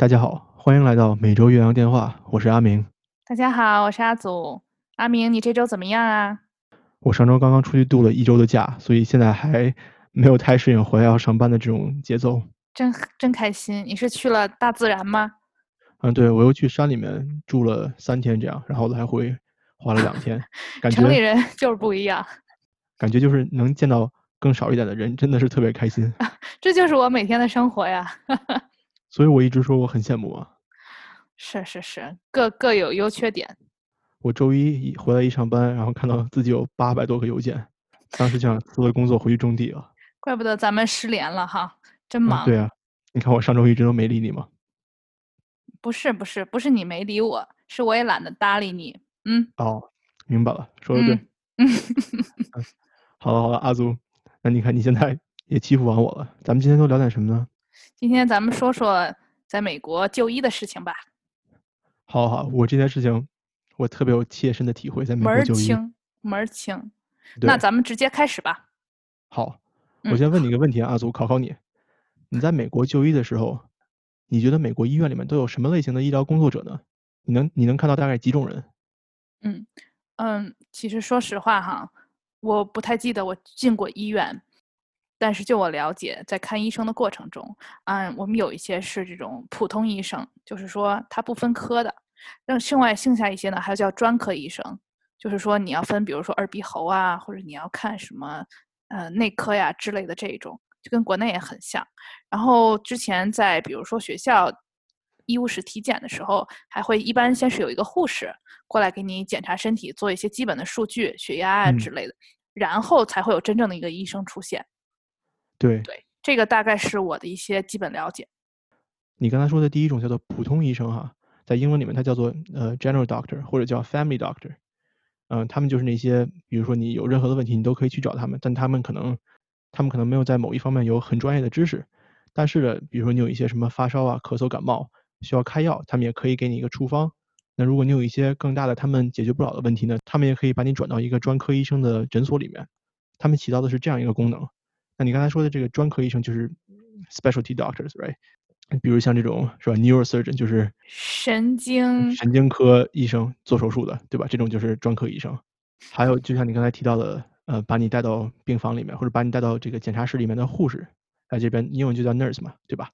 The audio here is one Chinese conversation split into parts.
大家好，欢迎来到每周岳阳电话，我是阿明。大家好，我是阿祖。阿明，你这周怎么样啊？我上周刚刚出去度了一周的假，所以现在还没有太适应回来要上班的这种节奏。真真开心！你是去了大自然吗？嗯，对，我又去山里面住了三天，这样，然后来回花了两天。感觉城里人就是不一样，感觉就是能见到更少一点的人，真的是特别开心。这就是我每天的生活呀。所以我一直说我很羡慕啊。是是是，各各有优缺点。我周一一回来一上班，然后看到自己有八百多个邮件，当时就想辞了工作回去种地了。怪不得咱们失联了哈，真忙。对啊，你看我上周一直都没理你吗？不是不是不是你没理我，是我也懒得搭理你。嗯。哦，明白了，说的对。嗯。好了好了，阿祖，那你看你现在也欺负完我了，咱们今天都聊点什么呢？今天咱们说说在美国就医的事情吧。好好，我这件事情我特别有切身的体会，在美国就医。门儿清，门儿清。那咱们直接开始吧。好，我先问你一个问题啊，阿祖，考考你。你在美国就医的时候，你觉得美国医院里面都有什么类型的医疗工作者呢？你能你能看到大概几种人？嗯嗯，其实说实话哈，我不太记得我进过医院。但是就我了解，在看医生的过程中，嗯，我们有一些是这种普通医生，就是说他不分科的。那另外剩下一些呢，还有叫专科医生，就是说你要分，比如说耳鼻喉啊，或者你要看什么，呃，内科呀之类的这种，就跟国内也很像。然后之前在比如说学校医务室体检的时候，还会一般先是有一个护士过来给你检查身体，做一些基本的数据，血压啊之类的，然后才会有真正的一个医生出现。对对，这个大概是我的一些基本了解。你刚才说的第一种叫做普通医生哈，在英文里面它叫做呃 general doctor 或者叫 family doctor，嗯，他们就是那些，比如说你有任何的问题，你都可以去找他们，但他们可能他们可能没有在某一方面有很专业的知识，但是呢，比如说你有一些什么发烧啊、咳嗽、感冒需要开药，他们也可以给你一个处方。那如果你有一些更大的他们解决不了的问题呢，他们也可以把你转到一个专科医生的诊所里面，他们起到的是这样一个功能。那你刚才说的这个专科医生就是 specialty doctors，right？比如像这种是吧，neurosurgeon 就是神经神经科医生做手术的，对吧？这种就是专科医生。还有就像你刚才提到的，呃，把你带到病房里面或者把你带到这个检查室里面的护士，在这边英文就叫 nurse 嘛，对吧？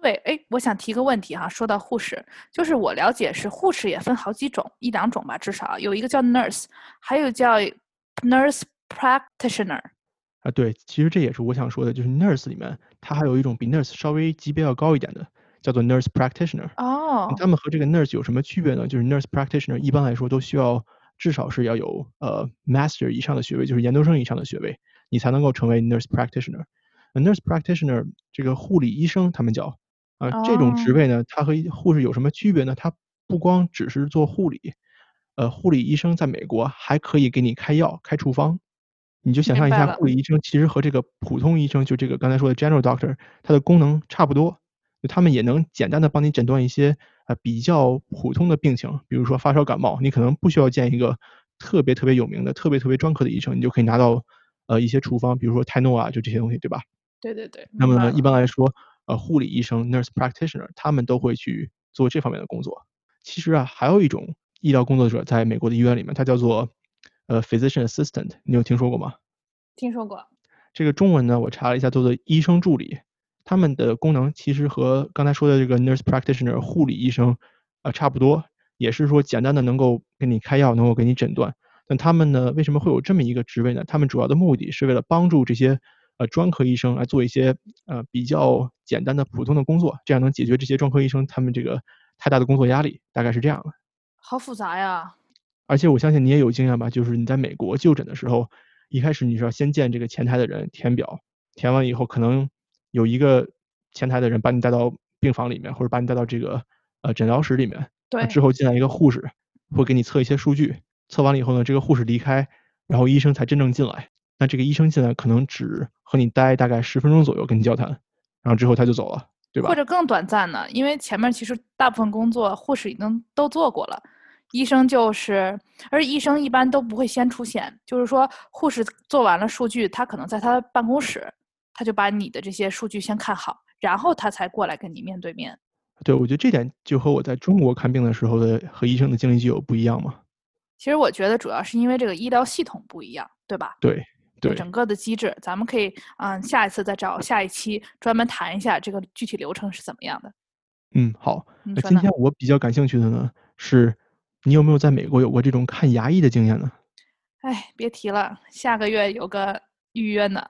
对，哎，我想提个问题哈，说到护士，就是我了解是护士也分好几种，一两种吧，至少有一个叫 nurse，还有叫 nurse practitioner。啊，对，其实这也是我想说的，就是 nurse 里面，它还有一种比 nurse 稍微级别要高一点的，叫做 nurse practitioner。哦。他们和这个 nurse 有什么区别呢？就是 nurse practitioner 一般来说都需要至少是要有呃 master 以上的学位，就是研究生以上的学位，你才能够成为 nurse practitioner。nurse practitioner 这个护理医生他们叫啊，这种职位呢，它和护士有什么区别呢？它不光只是做护理，呃，护理医生在美国还可以给你开药、开处方。你就想象一下，护理医生其实和这个普通医生，就这个刚才说的 general doctor，它的功能差不多。就他们也能简单的帮你诊断一些呃比较普通的病情，比如说发烧感冒，你可能不需要见一个特别特别有名的、特别特别专科的医生，你就可以拿到呃一些处方，比如说泰诺啊，就这些东西，对吧？对对对。那么呢，一般来说，呃，护理医生 nurse practitioner 他们都会去做这方面的工作。其实啊，还有一种医疗工作者在美国的医院里面，他叫做。呃，physician assistant，你有听说过吗？听说过。这个中文呢，我查了一下，叫做医生助理。他们的功能其实和刚才说的这个 nurse practitioner 护理医生啊差不多，也是说简单的能够给你开药，能够给你诊断。但他们呢，为什么会有这么一个职位呢？他们主要的目的是为了帮助这些呃专科医生来做一些呃比较简单的普通的工作，这样能解决这些专科医生他们这个太大的工作压力。大概是这样的。好复杂呀。而且我相信你也有经验吧，就是你在美国就诊的时候，一开始你是要先见这个前台的人填表，填完以后可能有一个前台的人把你带到病房里面，或者把你带到这个呃诊疗室里面，对，之后进来一个护士，会给你测一些数据，测完了以后呢，这个护士离开，然后医生才真正进来。那这个医生进来可能只和你待大概十分钟左右，跟你交谈，然后之后他就走了，对吧？或者更短暂呢？因为前面其实大部分工作护士已经都做过了。医生就是，而医生一般都不会先出现。就是说，护士做完了数据，他可能在他办公室，他就把你的这些数据先看好，然后他才过来跟你面对面。对，我觉得这点就和我在中国看病的时候的和医生的经历就有不一样嘛。其实我觉得主要是因为这个医疗系统不一样，对吧？对对，整个的机制，咱们可以嗯下一次再找下一期专门谈一下这个具体流程是怎么样的。嗯，好。那今天我比较感兴趣的呢是，你有没有在美国有过这种看牙医的经验呢？哎，别提了，下个月有个预约呢。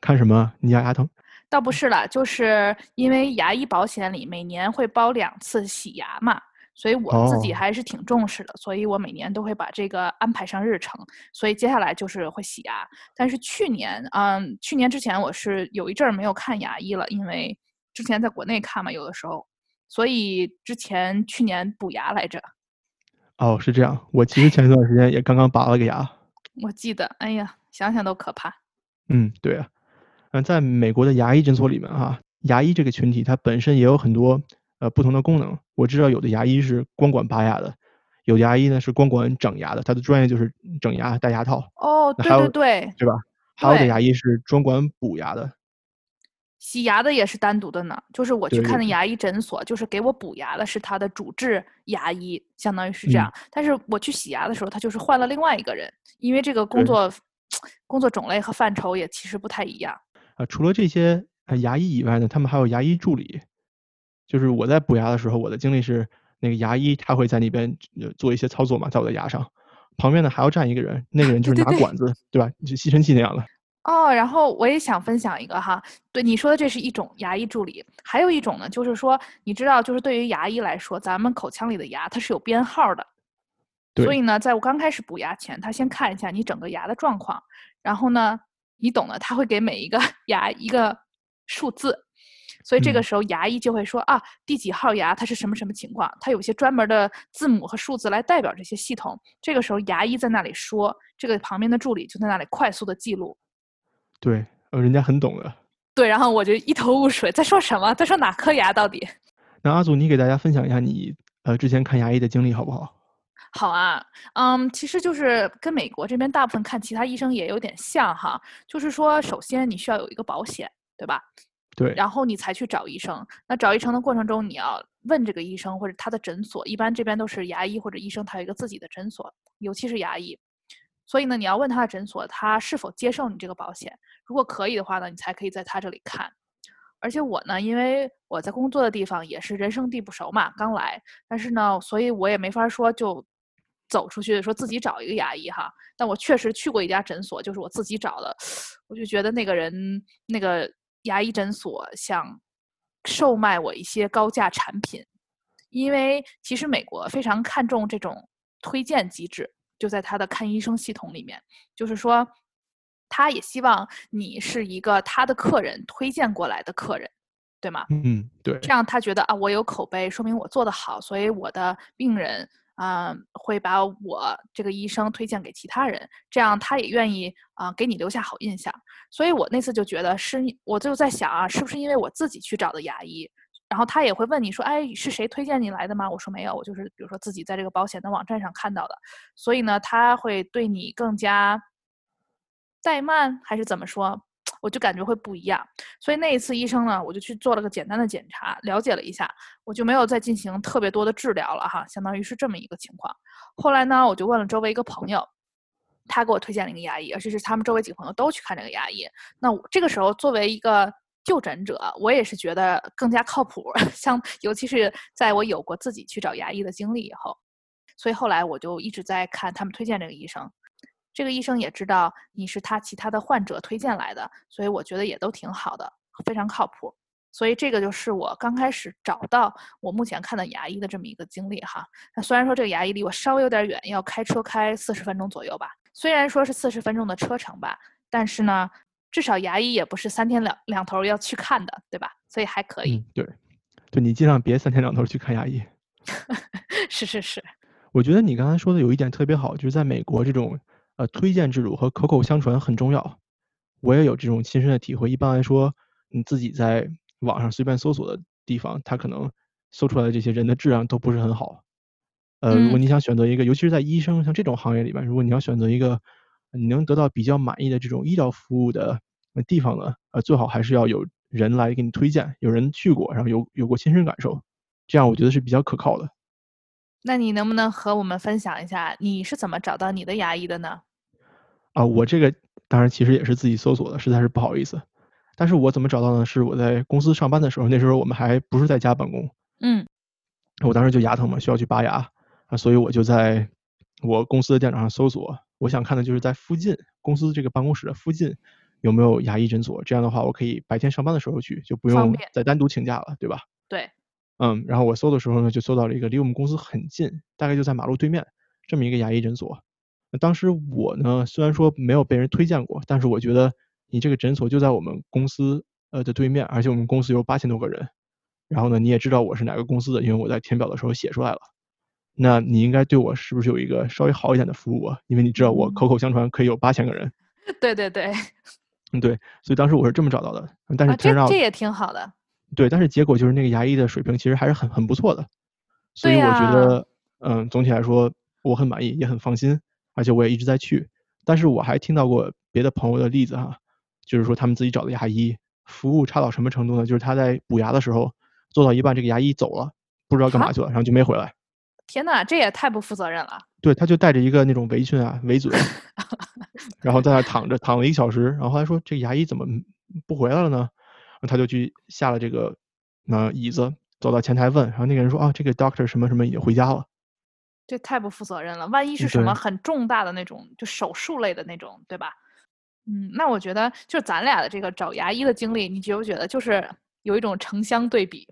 看什么？你牙牙疼？倒不是了，就是因为牙医保险里每年会包两次洗牙嘛，所以我自己还是挺重视的，所以我每年都会把这个安排上日程。所以接下来就是会洗牙，但是去年，嗯，去年之前我是有一阵儿没有看牙医了，因为之前在国内看嘛，有的时候，所以之前去年补牙来着。哦，是这样。我其实前一段时间也刚刚拔了个牙。我记得，哎呀，想想都可怕。嗯，对啊。嗯，在美国的牙医诊所里面，哈，牙医这个群体它本身也有很多呃不同的功能。我知道有的牙医是光管拔牙的，有牙医呢是光管整牙的，他的专业就是整牙戴牙套。哦，对对对，对吧？还有的牙医是专管补牙的。洗牙的也是单独的呢，就是我去看的牙医诊所，就是给我补牙的是他的主治牙医，相当于是这样。但是我去洗牙的时候，他就是换了另外一个人，因为这个工作工作种类和范畴也其实不太一样。啊，除了这些呃牙医以外呢，他们还有牙医助理。就是我在补牙的时候，我的经历是，那个牙医他会在那边做一些操作嘛，在我的牙上，旁边呢还要站一个人，那个人 就是拿管子，对吧？就吸尘器那样的。哦，然后我也想分享一个哈，对你说的这是一种牙医助理，还有一种呢，就是说你知道，就是对于牙医来说，咱们口腔里的牙它是有编号的，所以呢，在我刚开始补牙前，他先看一下你整个牙的状况，然后呢。你懂的，他会给每一个 牙一个数字，所以这个时候牙医就会说啊，第几号牙它是什么什么情况，它有些专门的字母和数字来代表这些系统。这个时候牙医在那里说，这个旁边的助理就在那里快速的记录。对，呃，人家很懂的。对，然后我就一头雾水，在说什么？在说哪颗牙到底？那阿祖，你给大家分享一下你呃之前看牙医的经历好不好？好啊，嗯，其实就是跟美国这边大部分看其他医生也有点像哈，就是说，首先你需要有一个保险，对吧？对。然后你才去找医生。那找医生的过程中，你要问这个医生或者他的诊所，一般这边都是牙医或者医生，他有一个自己的诊所，尤其是牙医。所以呢，你要问他的诊所，他是否接受你这个保险。如果可以的话呢，你才可以在他这里看。而且我呢，因为我在工作的地方也是人生地不熟嘛，刚来，但是呢，所以我也没法说就。走出去说自己找一个牙医哈，但我确实去过一家诊所，就是我自己找的，我就觉得那个人那个牙医诊所想售卖我一些高价产品，因为其实美国非常看重这种推荐机制，就在他的看医生系统里面，就是说他也希望你是一个他的客人推荐过来的客人，对吗？嗯，对。这样他觉得啊，我有口碑，说明我做的好，所以我的病人。啊，会把我这个医生推荐给其他人，这样他也愿意啊给你留下好印象。所以我那次就觉得是，我就在想啊，是不是因为我自己去找的牙医，然后他也会问你说，哎，是谁推荐你来的吗？我说没有，我就是比如说自己在这个保险的网站上看到的。所以呢，他会对你更加怠慢，还是怎么说？我就感觉会不一样，所以那一次医生呢，我就去做了个简单的检查，了解了一下，我就没有再进行特别多的治疗了哈，相当于是这么一个情况。后来呢，我就问了周围一个朋友，他给我推荐了一个牙医，而且是他们周围几个朋友都去看这个牙医。那我这个时候作为一个就诊者，我也是觉得更加靠谱，像尤其是在我有过自己去找牙医的经历以后，所以后来我就一直在看他们推荐这个医生。这个医生也知道你是他其他的患者推荐来的，所以我觉得也都挺好的，非常靠谱。所以这个就是我刚开始找到我目前看的牙医的这么一个经历哈。那虽然说这个牙医离我稍微有点远，要开车开四十分钟左右吧。虽然说是四十分钟的车程吧，但是呢，至少牙医也不是三天两两头要去看的，对吧？所以还可以。对，对你尽量别三天两头去看牙医。是是是。我觉得你刚才说的有一点特别好，就是在美国这种。呃，推荐制度和口口相传很重要，我也有这种亲身的体会。一般来说，你自己在网上随便搜索的地方，它可能搜出来的这些人的质量都不是很好。呃，如果你想选择一个，尤其是在医生像这种行业里边，如果你要选择一个你能得到比较满意的这种医疗服务的地方呢，呃，最好还是要有人来给你推荐，有人去过，然后有有过亲身感受。这样我觉得是比较可靠的。那你能不能和我们分享一下，你是怎么找到你的牙医的呢？啊，我这个当然其实也是自己搜索的，实在是不好意思。但是我怎么找到呢？是我在公司上班的时候，那时候我们还不是在家办公。嗯，我当时就牙疼嘛，需要去拔牙啊，所以我就在我公司的电脑上搜索，我想看的就是在附近公司这个办公室的附近有没有牙医诊所。这样的话，我可以白天上班的时候去，就不用再单独请假了，对吧？对。嗯，然后我搜的时候呢，就搜到了一个离我们公司很近，大概就在马路对面这么一个牙医诊所。当时我呢，虽然说没有被人推荐过，但是我觉得你这个诊所就在我们公司呃的对面，而且我们公司有八千多个人，然后呢，你也知道我是哪个公司的，因为我在填表的时候写出来了。那你应该对我是不是有一个稍微好一点的服务啊？因为你知道我口口相传可以有八千个人。对对对。嗯，对，所以当时我是这么找到的。但是这这也挺好的。对，但是结果就是那个牙医的水平其实还是很很不错的，所以我觉得，嗯，总体来说我很满意，也很放心。而且我也一直在去，但是我还听到过别的朋友的例子哈，就是说他们自己找的牙医服务差到什么程度呢？就是他在补牙的时候做到一半，这个牙医走了，不知道干嘛去了，然后就没回来。天呐，这也太不负责任了。对，他就带着一个那种围裙啊，围嘴，然后在那躺着躺了一个小时，然后后来说这个牙医怎么不回来了呢？他就去下了这个那椅子，走到前台问，然后那个人说啊，这个 doctor 什么什么已经回家了。这太不负责任了，万一是什么很重大的那种，就手术类的那种，对吧？嗯，那我觉得就咱俩的这个找牙医的经历，你觉不觉得就是有一种城乡对比？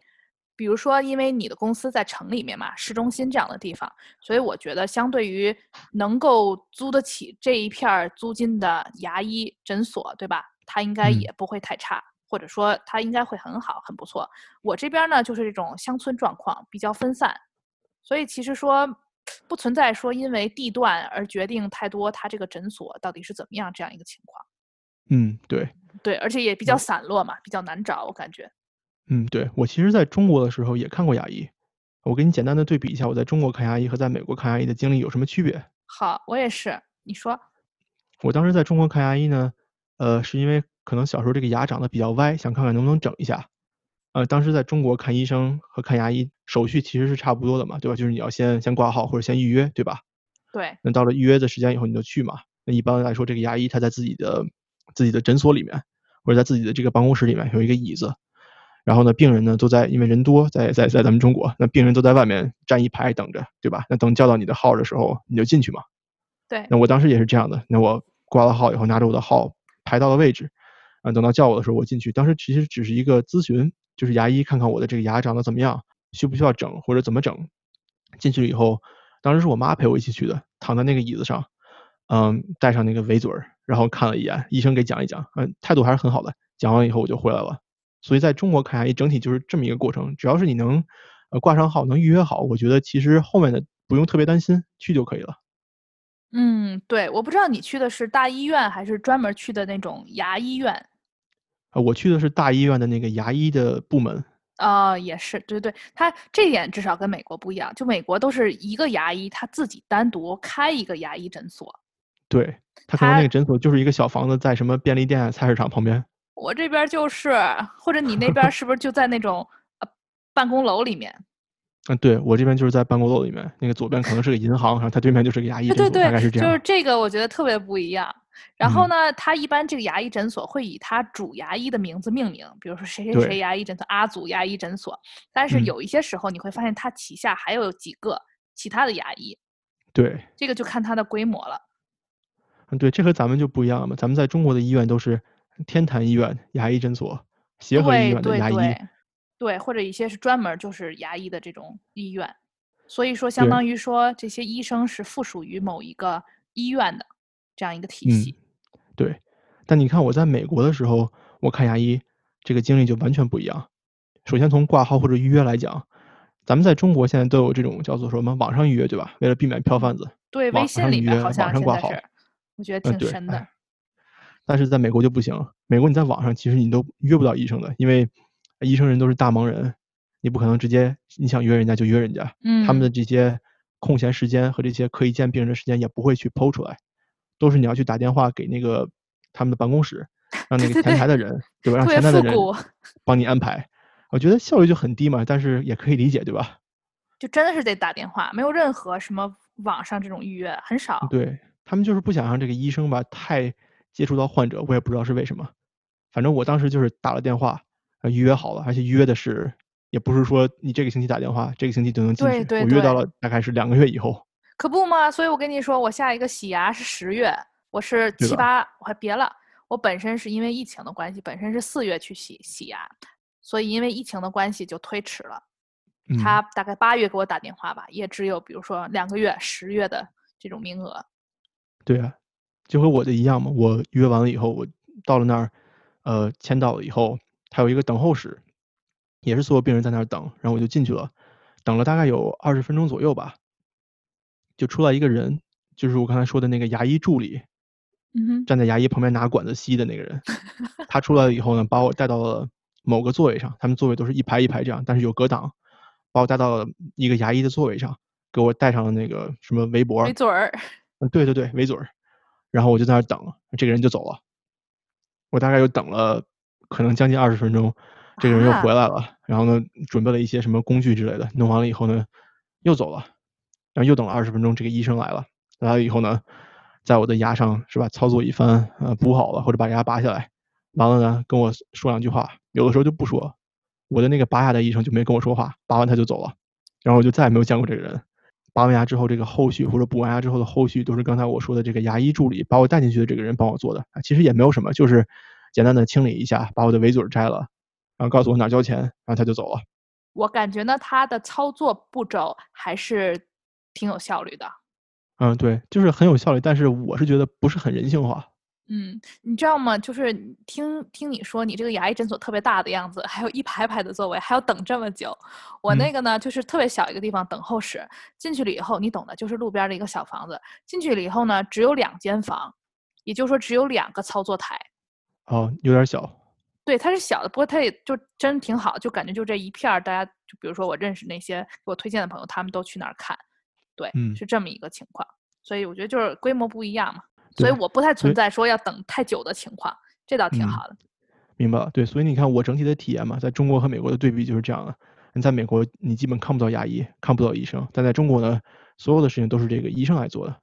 比如说，因为你的公司在城里面嘛，市中心这样的地方，所以我觉得相对于能够租得起这一片租金的牙医诊所，对吧？它应该也不会太差，或者说它应该会很好，很不错。我这边呢，就是这种乡村状况比较分散，所以其实说。不存在说因为地段而决定太多，它这个诊所到底是怎么样这样一个情况。嗯，对，对，而且也比较散落嘛，比较难找，我感觉。嗯，对我其实在中国的时候也看过牙医，我给你简单的对比一下，我在中国看牙医和在美国看牙医的经历有什么区别？好，我也是，你说。我当时在中国看牙医呢，呃，是因为可能小时候这个牙长得比较歪，想看看能不能整一下。呃，当时在中国看医生和看牙医手续其实是差不多的嘛，对吧？就是你要先先挂号或者先预约，对吧？对。那到了预约的时间以后，你就去嘛。那一般来说，这个牙医他在自己的自己的诊所里面，或者在自己的这个办公室里面有一个椅子，然后呢，病人呢都在，因为人多，在在在咱们中国，那病人都在外面站一排等着，对吧？那等叫到你的号的时候，你就进去嘛。对。那我当时也是这样的，那我挂了号以后，拿着我的号排到了位置，啊，等到叫我的时候，我进去。当时其实只是一个咨询。就是牙医看看我的这个牙长得怎么样，需不需要整或者怎么整。进去了以后，当时是我妈陪我一起去的，躺在那个椅子上，嗯，戴上那个围嘴儿，然后看了一眼，医生给讲一讲，嗯，态度还是很好的。讲完以后我就回来了。所以在中国看牙医整体就是这么一个过程，只要是你能呃挂上号能预约好，我觉得其实后面的不用特别担心，去就可以了。嗯，对，我不知道你去的是大医院还是专门去的那种牙医院。啊，我去的是大医院的那个牙医的部门。啊，也是，对对，他这点至少跟美国不一样，就美国都是一个牙医他自己单独开一个牙医诊所。对他可能那个诊所就是一个小房子，在什么便利店、菜市场旁边。我这边就是，或者你那边是不是就在那种呃办公楼里面？嗯，对我这边就是在办公楼里面，那个左边可能是个银行，然后它对面就是个牙医诊所，大概是这样。就是这个，我觉得特别不一样。然后呢，他一般这个牙医诊所会以他主牙医的名字命名，比如说谁谁谁牙医诊所、阿祖牙医诊所。但是有一些时候你会发现，他旗下还有几个其他的牙医。对，这个就看它的规模了。嗯，对，这和咱们就不一样了嘛。咱们在中国的医院都是天坛医院牙医诊所、协和医院的牙医，对，或者一些是专门就是牙医的这种医院。所以说，相当于说这些医生是附属于某一个医院的。这样一个体系，对，但你看我在美国的时候，我看牙医这个经历就完全不一样。首先从挂号或者预约来讲，咱们在中国现在都有这种叫做什么网上预约，对吧？为了避免票贩子，对，微信里面好像现在是，我觉得挺深的。但是在美国就不行，美国你在网上其实你都约不到医生的，因为医生人都是大忙人，你不可能直接你想约人家就约人家，嗯，他们的这些空闲时间和这些可以见病人的时间也不会去剖出来。都是你要去打电话给那个他们的办公室，让那个前台的人，对吧？让前台的人帮你安排。我觉得效率就很低嘛，但是也可以理解，对吧？就真的是得打电话，没有任何什么网上这种预约，很少。对他们就是不想让这个医生吧太接触到患者，我也不知道是为什么。反正我当时就是打了电话，预约好了，而且预约的是也不是说你这个星期打电话，这个星期就能进去。对对我约到了大概是两个月以后。可不嘛，所以我跟你说，我下一个洗牙是十月，我是七八，我还别了。我本身是因为疫情的关系，本身是四月去洗洗牙，所以因为疫情的关系就推迟了。他大概八月给我打电话吧，也只有比如说两个月、十月的这种名额。对啊，就和我的一样嘛。我约完了以后，我到了那儿，呃，签到了以后，还有一个等候室，也是所有病人在那儿等，然后我就进去了，等了大概有二十分钟左右吧，就出来一个人，就是我刚才说的那个牙医助理，嗯站在牙医旁边拿管子吸的那个人。他出来了以后呢，把我带到了某个座位上，他们座位都是一排一排这样，但是有隔挡。把我带到了一个牙医的座位上，给我戴上了那个什么围脖，围嘴儿。嗯，对对对，围嘴儿。然后我就在那儿等，这个人就走了。我大概又等了可能将近二十分钟，这个人又回来了。然后呢，准备了一些什么工具之类的，弄完了以后呢，又走了。然后又等了二十分钟，这个医生来了。来了以后呢，在我的牙上是吧，操作一番，呃，补好了或者把牙拔下来，完了呢，跟我说两句话，有的时候就不说。我的那个拔牙的医生就没跟我说话，拔完他就走了，然后我就再也没有见过这个人。拔完牙之后，这个后续或者补完牙之后的后续，都是刚才我说的这个牙医助理把我带进去的这个人帮我做的啊。其实也没有什么，就是简单的清理一下，把我的围嘴摘了，然后告诉我哪交钱，然后他就走了。我感觉呢，他的操作步骤还是挺有效率的。嗯，对，就是很有效率，但是我是觉得不是很人性化。嗯，你知道吗？就是听听你说，你这个牙医诊所特别大的样子，还有一排排的座位，还要等这么久。我那个呢，就是特别小一个地方，等候室。进去了以后，你懂的，就是路边的一个小房子。进去了以后呢，只有两间房，也就是说只有两个操作台。哦，有点小。对，它是小的，不过它也就真挺好，就感觉就这一片儿，大家就比如说我认识那些给我推荐的朋友，他们都去那儿看。对，是这么一个情况。所以我觉得就是规模不一样嘛。所以我不太存在说要等太久的情况，这倒挺好的。明白了，对，所以你看我整体的体验嘛，在中国和美国的对比就是这样的。你在美国，你基本看不到牙医，看不到医生；但在中国呢，所有的事情都是这个医生来做的，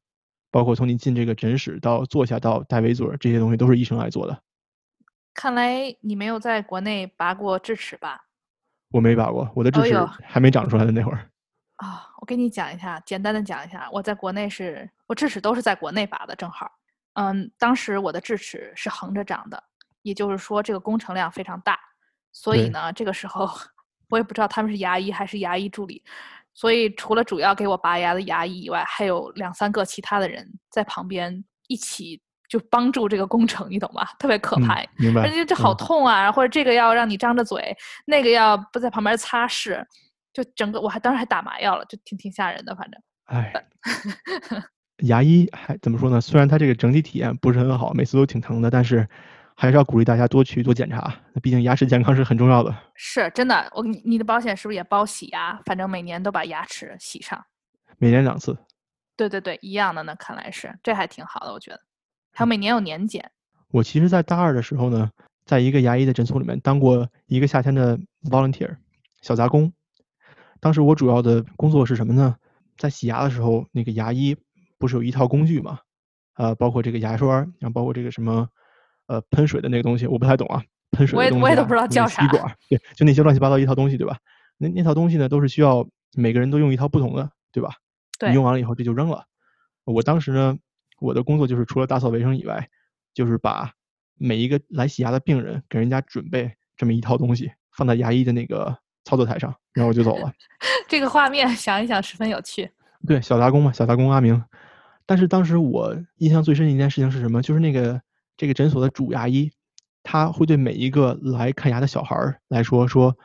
包括从你进这个诊室到坐下到戴围嘴这些东西都是医生来做的。看来你没有在国内拔过智齿吧？我没拔过，我的智齿还没长出来的那会儿。啊，我跟你讲一下，简单的讲一下，我在国内是我智齿都是在国内拔的，正好。嗯，当时我的智齿是横着长的，也就是说这个工程量非常大，所以呢，这个时候 我也不知道他们是牙医还是牙医助理，所以除了主要给我拔牙的牙医以外，还有两三个其他的人在旁边一起就帮助这个工程，你懂吗？特别可怕，明白？而且这好痛啊，或者这个要让你张着嘴，那个要不在旁边擦拭。就整个我还当时还打麻药了，就挺挺吓人的，反正。哎，牙医还怎么说呢？虽然他这个整体体验不是很好，每次都挺疼的，但是还是要鼓励大家多去多检查。那毕竟牙齿健康是很重要的。是真的，我你你的保险是不是也包洗牙？反正每年都把牙齿洗上。每年两次。对对对，一样的。呢看来是这还挺好的，我觉得。还有每年有年检。我其实，在大二的时候呢，在一个牙医的诊所里面当过一个夏天的 volunteer 小杂工。当时我主要的工作是什么呢？在洗牙的时候，那个牙医不是有一套工具嘛？呃，包括这个牙刷，然后包括这个什么呃喷水的那个东西，我不太懂啊。喷水的东西，我也都不知道叫啥。吸管，对，就那些乱七八糟一套东西，对吧？那那套东西呢，都是需要每个人都用一套不同的，对吧？对。你用完了以后，这就扔了。我当时呢，我的工作就是除了打扫卫生以外，就是把每一个来洗牙的病人给人家准备这么一套东西，放在牙医的那个。操作台上，然后我就走了。这个画面想一想十分有趣。对，小杂工嘛，小杂工阿明。但是当时我印象最深的一件事情是什么？就是那个这个诊所的主牙医，他会对每一个来看牙的小孩儿来说说：“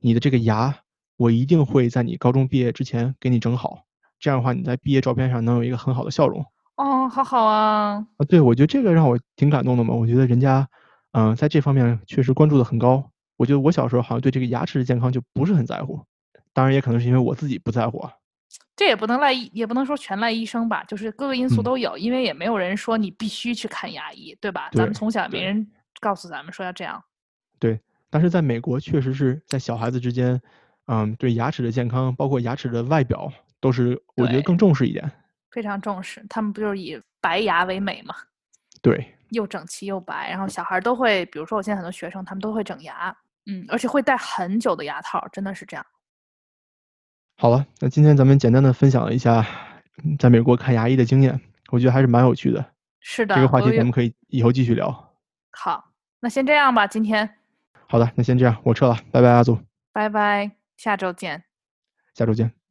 你的这个牙，我一定会在你高中毕业之前给你整好。这样的话，你在毕业照片上能有一个很好的笑容。”哦，好好啊。啊，对，我觉得这个让我挺感动的嘛。我觉得人家，嗯，在这方面确实关注的很高。我觉得我小时候好像对这个牙齿的健康就不是很在乎，当然也可能是因为我自己不在乎。这也不能赖，也不能说全赖医生吧，就是各个因素都有，因为也没有人说你必须去看牙医，对吧？咱们从小也没人告诉咱们说要这样。对，但是在美国，确实是在小孩子之间，嗯，对牙齿的健康，包括牙齿的外表，都是我觉得更重视一点。非常重视。他们不就是以白牙为美嘛，对，又整齐又白，然后小孩儿都会，比如说我现在很多学生，他们都会整牙，嗯，而且会戴很久的牙套，真的是这样。好了，那今天咱们简单的分享了一下嗯在美国看牙医的经验，我觉得还是蛮有趣的。是的，这个话题咱们可以以后继续聊。好，那先这样吧，今天好的，那先这样，我撤了，拜拜，阿祖，拜拜，下周见。下周见。